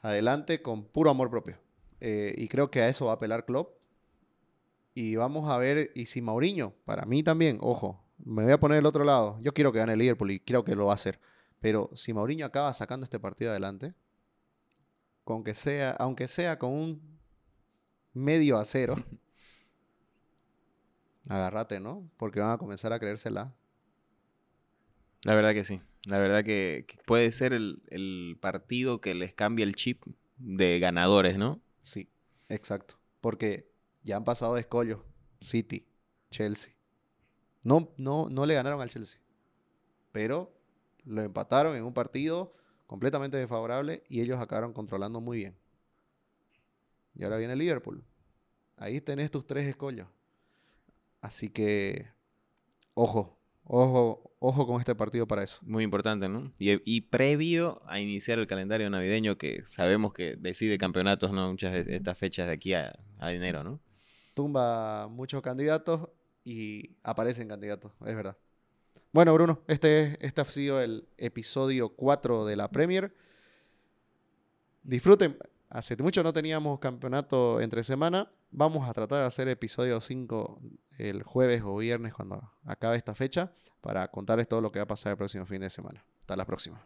adelante con puro amor propio. Eh, y creo que a eso va a apelar Klopp. Y vamos a ver, y si Mauriño, para mí también, ojo, me voy a poner el otro lado. Yo quiero que gane el Liverpool y creo que lo va a hacer. Pero si Mauriño acaba sacando este partido adelante, con que sea, aunque sea con un medio a cero, [laughs] agárrate, ¿no? Porque van a comenzar a creérsela. La verdad que sí. La verdad que, que puede ser el, el partido que les cambie el chip de ganadores, ¿no? Sí, exacto. Porque ya han pasado de. City, Chelsea. No, no, no le ganaron al Chelsea. Pero lo empataron en un partido completamente desfavorable y ellos acabaron controlando muy bien. Y ahora viene Liverpool. Ahí tenés tus tres escollos. Así que, ojo, ojo, ojo con este partido para eso. Muy importante, ¿no? Y, previo a iniciar el calendario navideño, que sabemos que decide campeonatos, ¿no? Muchas de estas fechas de aquí a enero, ¿no? Tumba muchos candidatos y aparecen candidatos, es verdad. Bueno, Bruno, este, es- este ha sido el episodio 4 de la Premier. Disfruten. Hace mucho no teníamos campeonato entre semana Vamos a tratar de hacer episodio 5 el jueves o viernes cuando acabe esta fecha para contarles todo lo que va a pasar el próximo fin de semana. Hasta la próxima.